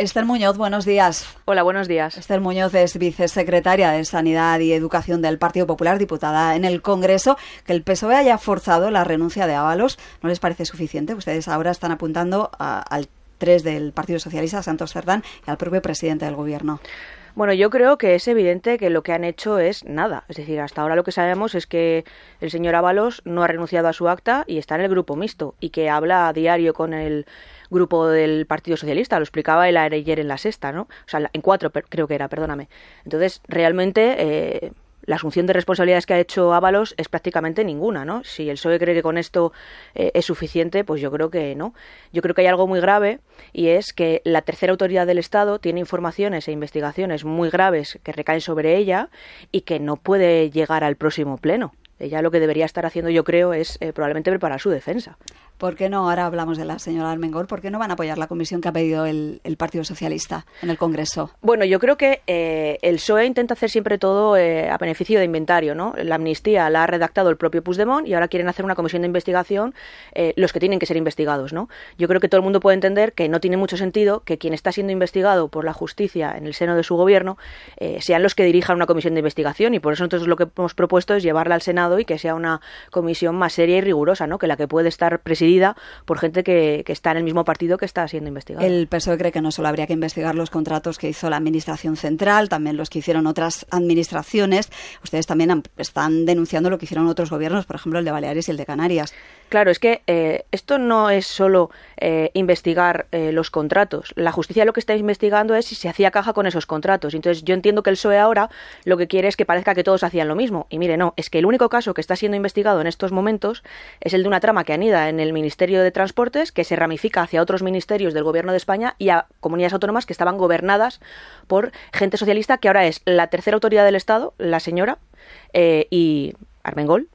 Esther Muñoz, buenos días. Hola, buenos días. Esther Muñoz es vicesecretaria de Sanidad y Educación del Partido Popular, diputada en el Congreso. Que el PSOE haya forzado la renuncia de Ábalos, ¿no les parece suficiente? Ustedes ahora están apuntando al 3 del Partido Socialista, Santos Cerdán, y al propio presidente del Gobierno. Bueno, yo creo que es evidente que lo que han hecho es nada. Es decir, hasta ahora lo que sabemos es que el señor Ábalos no ha renunciado a su acta y está en el grupo mixto y que habla a diario con el grupo del Partido Socialista. Lo explicaba el ayer en la sexta, ¿no? O sea, en cuatro creo que era, perdóname. Entonces, realmente... Eh, la asunción de responsabilidades que ha hecho Ábalos es prácticamente ninguna, ¿no? Si el PSOE cree que con esto eh, es suficiente, pues yo creo que no. Yo creo que hay algo muy grave y es que la tercera autoridad del Estado tiene informaciones e investigaciones muy graves que recaen sobre ella y que no puede llegar al próximo pleno. Ella lo que debería estar haciendo, yo creo, es eh, probablemente preparar su defensa. ¿Por qué no? Ahora hablamos de la señora Armengol. ¿Por qué no van a apoyar la comisión que ha pedido el, Partido Socialista en el Congreso? Bueno, yo creo que eh, el PSOE intenta hacer siempre todo eh, a beneficio de inventario, ¿no? La amnistía la ha redactado el propio Puigdemont y ahora quieren hacer una comisión de investigación eh, los que tienen que ser investigados, ¿no? Yo creo que todo el mundo puede entender que no tiene mucho sentido que quien está siendo investigado por la justicia en el seno de su gobierno sean los que dirijan una comisión de investigación y por eso nosotros lo que hemos propuesto es llevarla al Senado y que sea una comisión más seria y rigurosa, ¿no? Que la que puede estar presidida por gente que, está en el mismo partido que está siendo investigado. El PSOE cree que no solo habría que investigar los contratos que hizo la Administración Central, también los que hicieron otras administraciones. Ustedes también están denunciando lo que hicieron otros gobiernos, por ejemplo el de Baleares y el de Canarias. Claro, es que eh, esto no es solo eh, investigar eh, los contratos. La justicia lo que está investigando es si se hacía caja con esos contratos. Entonces, yo entiendo que el PSOE ahora lo que quiere es que parezca que todos hacían lo mismo. Y mire, no, es que el único caso que está siendo investigado en estos momentos es el de una trama que anida en el Ministerio de Transportes, que se ramifica hacia otros ministerios del Gobierno de España y a comunidades autónomas que estaban gobernadas por gente socialista, que ahora es la tercera autoridad del Estado, la señora, y Armengol,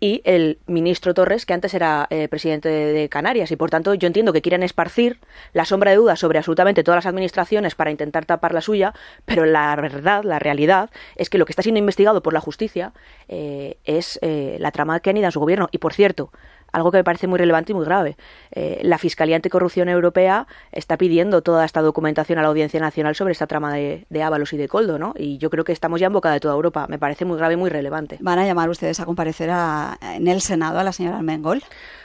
y el ministro Torres, que antes era eh, presidente de, Canarias. Y por tanto, yo entiendo que quieren esparcir la sombra de dudas sobre absolutamente todas las administraciones para intentar tapar la suya, pero la verdad, la realidad, es que lo que está siendo investigado por la justicia eh, es eh, la trama que anida en su gobierno. Y por cierto, algo que me parece muy relevante y muy grave. Eh, la Fiscalía Anticorrupción Europea está pidiendo toda esta documentación a la Audiencia Nacional sobre esta trama de, Ábalos y de Coldo, ¿no? Y yo creo que estamos ya en boca de toda Europa. Me parece muy grave y muy relevante. ¿Van a llamar ustedes a comparecer en el Senado a la señora Almengol?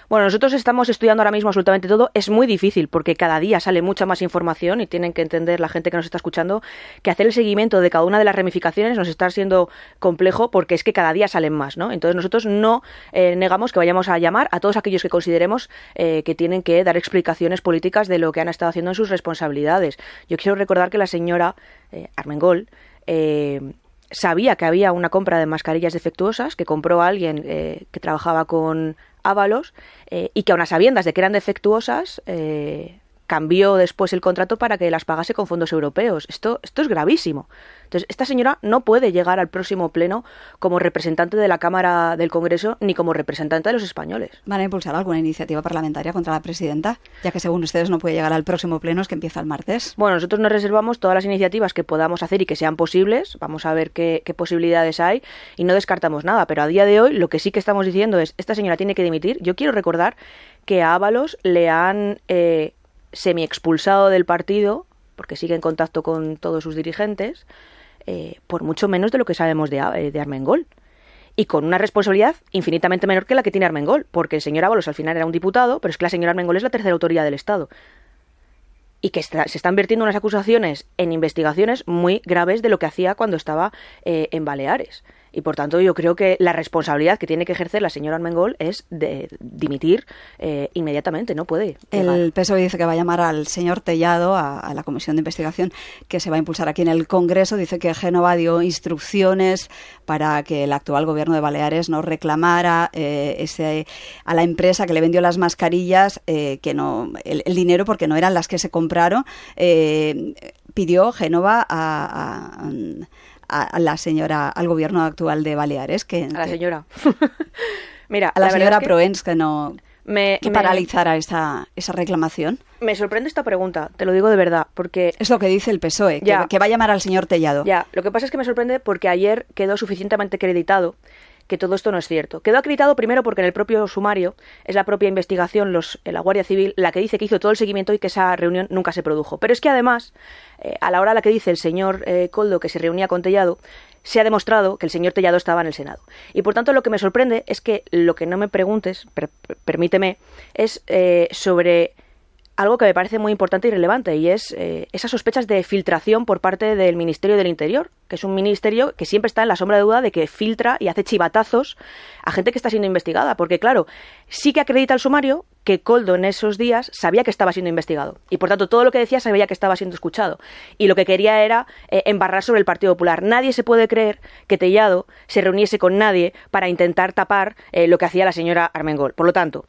Bueno, nosotros estamos estudiando ahora mismo absolutamente todo. Es muy difícil porque cada día sale mucha más información y tienen que entender la gente que nos está escuchando que hacer el seguimiento de cada una de las ramificaciones nos está siendo complejo porque es que cada día salen más, ¿no? Entonces nosotros no eh, negamos que vayamos a llamar a todos aquellos que consideremos eh, que tienen que dar explicaciones políticas de lo que han estado haciendo en sus responsabilidades. Yo quiero recordar que la señora eh, Armengol sabía que había una compra de mascarillas defectuosas que compró alguien que trabajaba con Ábalos eh, y que a unas sabiendas de que eran defectuosas eh, cambió después el contrato para que las pagase con fondos europeos. Esto, esto es gravísimo. Entonces, esta señora no puede llegar al próximo pleno como representante de la Cámara del Congreso ni como representante de los españoles. ¿Van a impulsar alguna iniciativa parlamentaria contra la presidenta? Ya que según ustedes no puede llegar al próximo pleno, es que empieza el martes. Bueno, nosotros nos reservamos todas las iniciativas que podamos hacer y que sean posibles. Vamos a ver qué, posibilidades hay y no descartamos nada. Pero a día de hoy lo que sí que estamos diciendo es, esta señora tiene que dimitir. Yo quiero recordar que a Ábalos le han... Eh, semi expulsado del partido, porque sigue en contacto con todos sus dirigentes, eh, por mucho menos de lo que sabemos de, eh, de, Armengol. Y con una responsabilidad infinitamente menor que la que tiene Armengol, porque el señor Ábalos al final era un diputado, pero es que la señora Armengol es la tercera autoridad del Estado. Y que se están vertiendo unas acusaciones en investigaciones muy graves de lo que hacía cuando estaba eh, en Baleares y por tanto yo creo que la responsabilidad que tiene que ejercer la señora Armengol es de dimitir eh, inmediatamente, no puede. El PSOE dice que va a llamar al señor Tellado a, la comisión de investigación que se va a impulsar aquí en el Congreso. Dice que Génova dio instrucciones para que el actual gobierno de Baleares no reclamara eh, ese, a la empresa que le vendió las mascarillas eh, que no el, dinero porque no eran las que se compraron. pidió Génova a a, la señora, al gobierno actual de Baleares. Que, a la señora. Mira, a la, señora Proens que no me, paralizara esa, esa reclamación. Me sorprende esta pregunta, te lo digo de verdad, porque... Es lo que dice el PSOE, que, que va a llamar al señor Tellado. Ya, lo que pasa es que me sorprende porque ayer quedó suficientemente acreditado que todo esto no es cierto. Quedó acreditado primero porque en el propio sumario es la propia investigación, los, la Guardia Civil, la que dice que hizo todo el seguimiento y que esa reunión nunca se produjo. Pero es que además, eh, a la hora a la que dice el señor eh, Coldo que se reunía con Tellado, se ha demostrado que el señor Tellado estaba en el Senado. Y por tanto, lo que me sorprende es que lo que no me preguntes, permíteme, es eh, sobre algo que me parece muy importante y relevante, y es eh, esas sospechas de filtración por parte del Ministerio del Interior, que es un ministerio que siempre está en la sombra de duda de que filtra y hace chivatazos a gente que está siendo investigada, porque claro, sí que acredita el sumario que Coldo en esos días sabía que estaba siendo investigado, y por tanto todo lo que decía sabía que estaba siendo escuchado, y lo que quería era eh, embarrar sobre el Partido Popular. Nadie se puede creer que Tellado se reuniese con nadie para intentar tapar eh, lo que hacía la señora Armengol. Por lo tanto,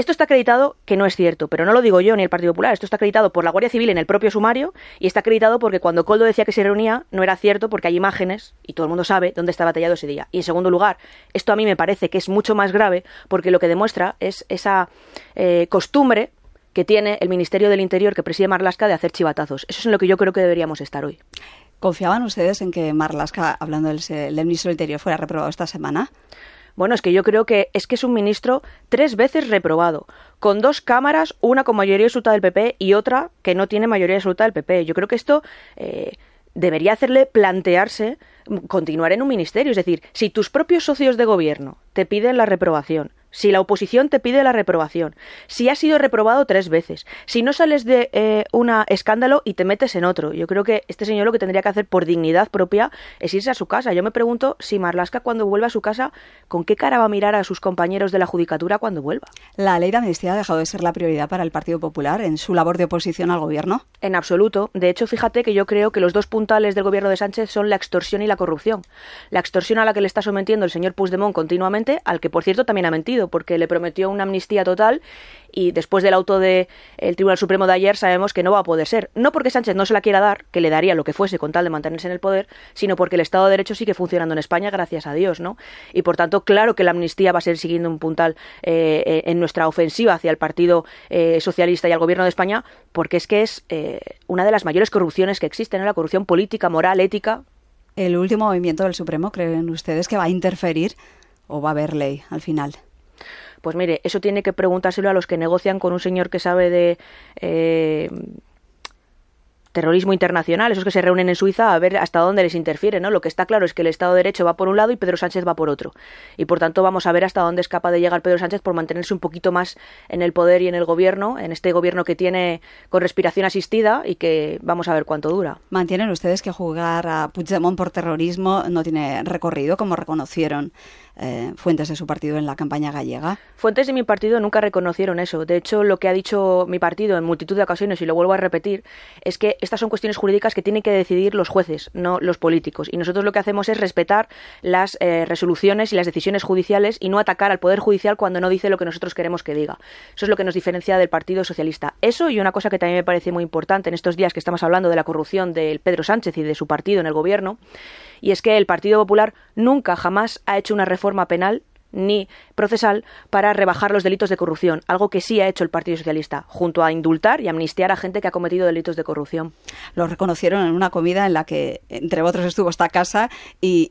esto está acreditado que no es cierto, pero no lo digo yo ni el Partido Popular. Esto está acreditado por la Guardia Civil en el propio sumario y está acreditado porque cuando Coldo decía que se reunía no era cierto porque hay imágenes y todo el mundo sabe dónde estaba tallado ese día. Y en segundo lugar, esto a mí me parece que es mucho más grave porque lo que demuestra es esa eh, costumbre que tiene el Ministerio del Interior que preside Marlasca de hacer chivatazos. Eso es en lo que yo creo que deberíamos estar hoy. ¿Confiaban ustedes en que Marlasca, hablando del, del ministro del Interior, fuera reprobado esta semana? Bueno, es que yo creo que es que es un ministro tres veces reprobado, con dos cámaras, una con mayoría absoluta del PP y otra que no tiene mayoría absoluta del PP. Yo creo que esto eh, debería hacerle plantearse continuar en un ministerio. Es decir, si tus propios socios de gobierno te piden la reprobación, si la oposición te pide la reprobación, si has sido reprobado tres veces, si no sales de eh, un escándalo y te metes en otro. Yo creo que este señor lo que tendría que hacer por dignidad propia es irse a su casa. Yo me pregunto si Marlasca cuando vuelva a su casa, ¿con qué cara va a mirar a sus compañeros de la judicatura cuando vuelva? ¿La ley de amnistía ha dejado de ser la prioridad para el Partido Popular en su labor de oposición al gobierno? En absoluto. De hecho, fíjate que yo creo que los dos puntales del gobierno de Sánchez son la extorsión y la corrupción. La extorsión a la que le está sometiendo el señor Puigdemont continuamente, al que por cierto también ha mentido porque le prometió una amnistía total y después del auto del Tribunal Supremo de ayer sabemos que no va a poder ser. No porque Sánchez no se la quiera dar, que le daría lo que fuese con tal de mantenerse en el poder, sino porque el Estado de Derecho sigue funcionando en España, gracias a Dios, ¿no? Y por tanto, claro que la amnistía va a ser siguiendo un puntal eh, eh, en nuestra ofensiva hacia el Partido eh, Socialista y al Gobierno de España, porque es que es una de las mayores corrupciones que existen, la corrupción política, moral, ética. ¿El último movimiento del Supremo creen ustedes que va a interferir o va a haber ley al final? Pues mire, eso tiene que preguntárselo a los que negocian con un señor que sabe de eh, terrorismo internacional, esos que se reúnen en Suiza a ver hasta dónde les interfiere, ¿no? Lo que está claro es que el Estado de Derecho va por un lado y Pedro Sánchez va por otro. Y por tanto vamos a ver hasta dónde es capaz de llegar Pedro Sánchez por mantenerse un poquito más en el poder y en el gobierno, en este gobierno que tiene con respiración asistida y que vamos a ver cuánto dura. ¿Mantienen ustedes que jugar a Puigdemont por terrorismo no tiene recorrido, como reconocieron eh, fuentes de su partido en la campaña gallega? Fuentes de mi partido nunca reconocieron eso. De hecho, lo que ha dicho mi partido en multitud de ocasiones, y lo vuelvo a repetir, es que estas son cuestiones jurídicas que tienen que decidir los jueces, no los políticos. Y nosotros lo que hacemos es respetar las eh, resoluciones y las decisiones judiciales y no atacar al Poder Judicial cuando no dice lo que nosotros queremos que diga. Eso es lo que nos diferencia del Partido Socialista. Eso y una cosa que también me parece muy importante en estos días que estamos hablando de la corrupción del Pedro Sánchez y de su partido en el gobierno, y es que el Partido Popular nunca jamás ha hecho una reforma penal ni procesal para rebajar los delitos de corrupción, algo que sí ha hecho el Partido Socialista, junto a indultar y amnistiar a gente que ha cometido delitos de corrupción. Lo reconocieron en una comida en la que, entre otros, estuvo esta casa y,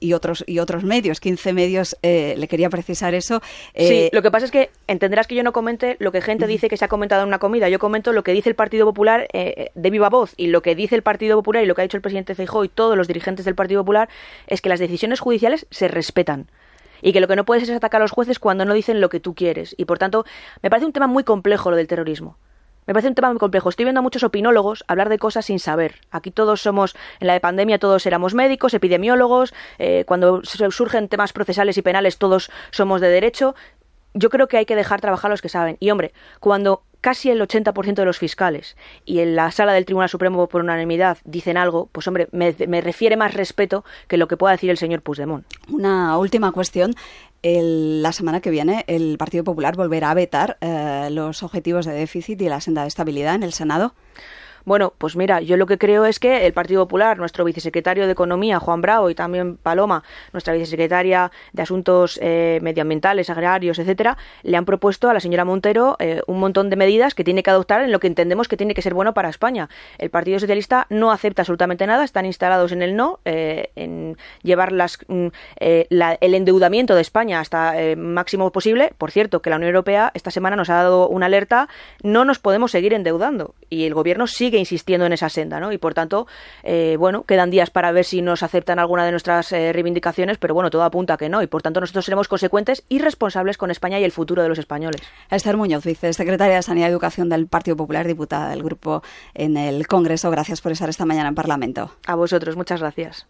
y, otros, y otros medios, 15 medios, eh, le quería precisar eso. Eh, sí, lo que pasa es que entenderás que yo no comente lo que gente dice que se ha comentado en una comida, yo comento lo que dice el Partido Popular eh, de viva voz y lo que dice el Partido Popular y lo que ha dicho el presidente Feijóo y todos los dirigentes del Partido Popular es que las decisiones judiciales se respetan y que lo que no puedes es atacar a los jueces cuando no dicen lo que tú quieres. Y por tanto, me parece un tema muy complejo lo del terrorismo. Me parece un tema muy complejo. Estoy viendo a muchos opinólogos hablar de cosas sin saber. Aquí todos somos, en la de pandemia todos éramos médicos, epidemiólogos, eh, cuando surgen temas procesales y penales todos somos de derecho. Yo creo que hay que dejar trabajar a los que saben. Y hombre, cuando casi el 80% de los fiscales y en la sala del Tribunal Supremo por unanimidad dicen algo, pues hombre, me, refiere más respeto que lo que pueda decir el señor Puigdemont. Una última cuestión. la semana que viene el Partido Popular volverá a vetar eh, los objetivos de déficit y la senda de estabilidad en el Senado. Bueno, pues mira, yo lo que creo es que el Partido Popular, nuestro vicesecretario de Economía, Juan Bravo, y también Paloma, nuestra vicesecretaria de Asuntos eh, Medioambientales, Agrarios, etcétera, le han propuesto a la señora Montero eh, un montón de medidas que tiene que adoptar en lo que entendemos que tiene que ser bueno para España. El Partido Socialista no acepta absolutamente nada, están instalados en el no, eh, en llevar las, mm, el endeudamiento de España hasta máximo posible. Por cierto, que la Unión Europea esta semana nos ha dado una alerta, no nos podemos seguir endeudando y el gobierno sigue insistiendo en esa senda, ¿no? Y por tanto, eh, bueno, quedan días para ver si nos aceptan alguna de nuestras eh, reivindicaciones, pero bueno, todo apunta a que no y por tanto nosotros seremos consecuentes y responsables con España y el futuro de los españoles. Esther Muñoz, vicesecretaria de Sanidad y Educación del Partido Popular, diputada del grupo en el Congreso. Gracias por estar esta mañana en Parlamento. A vosotros, muchas gracias.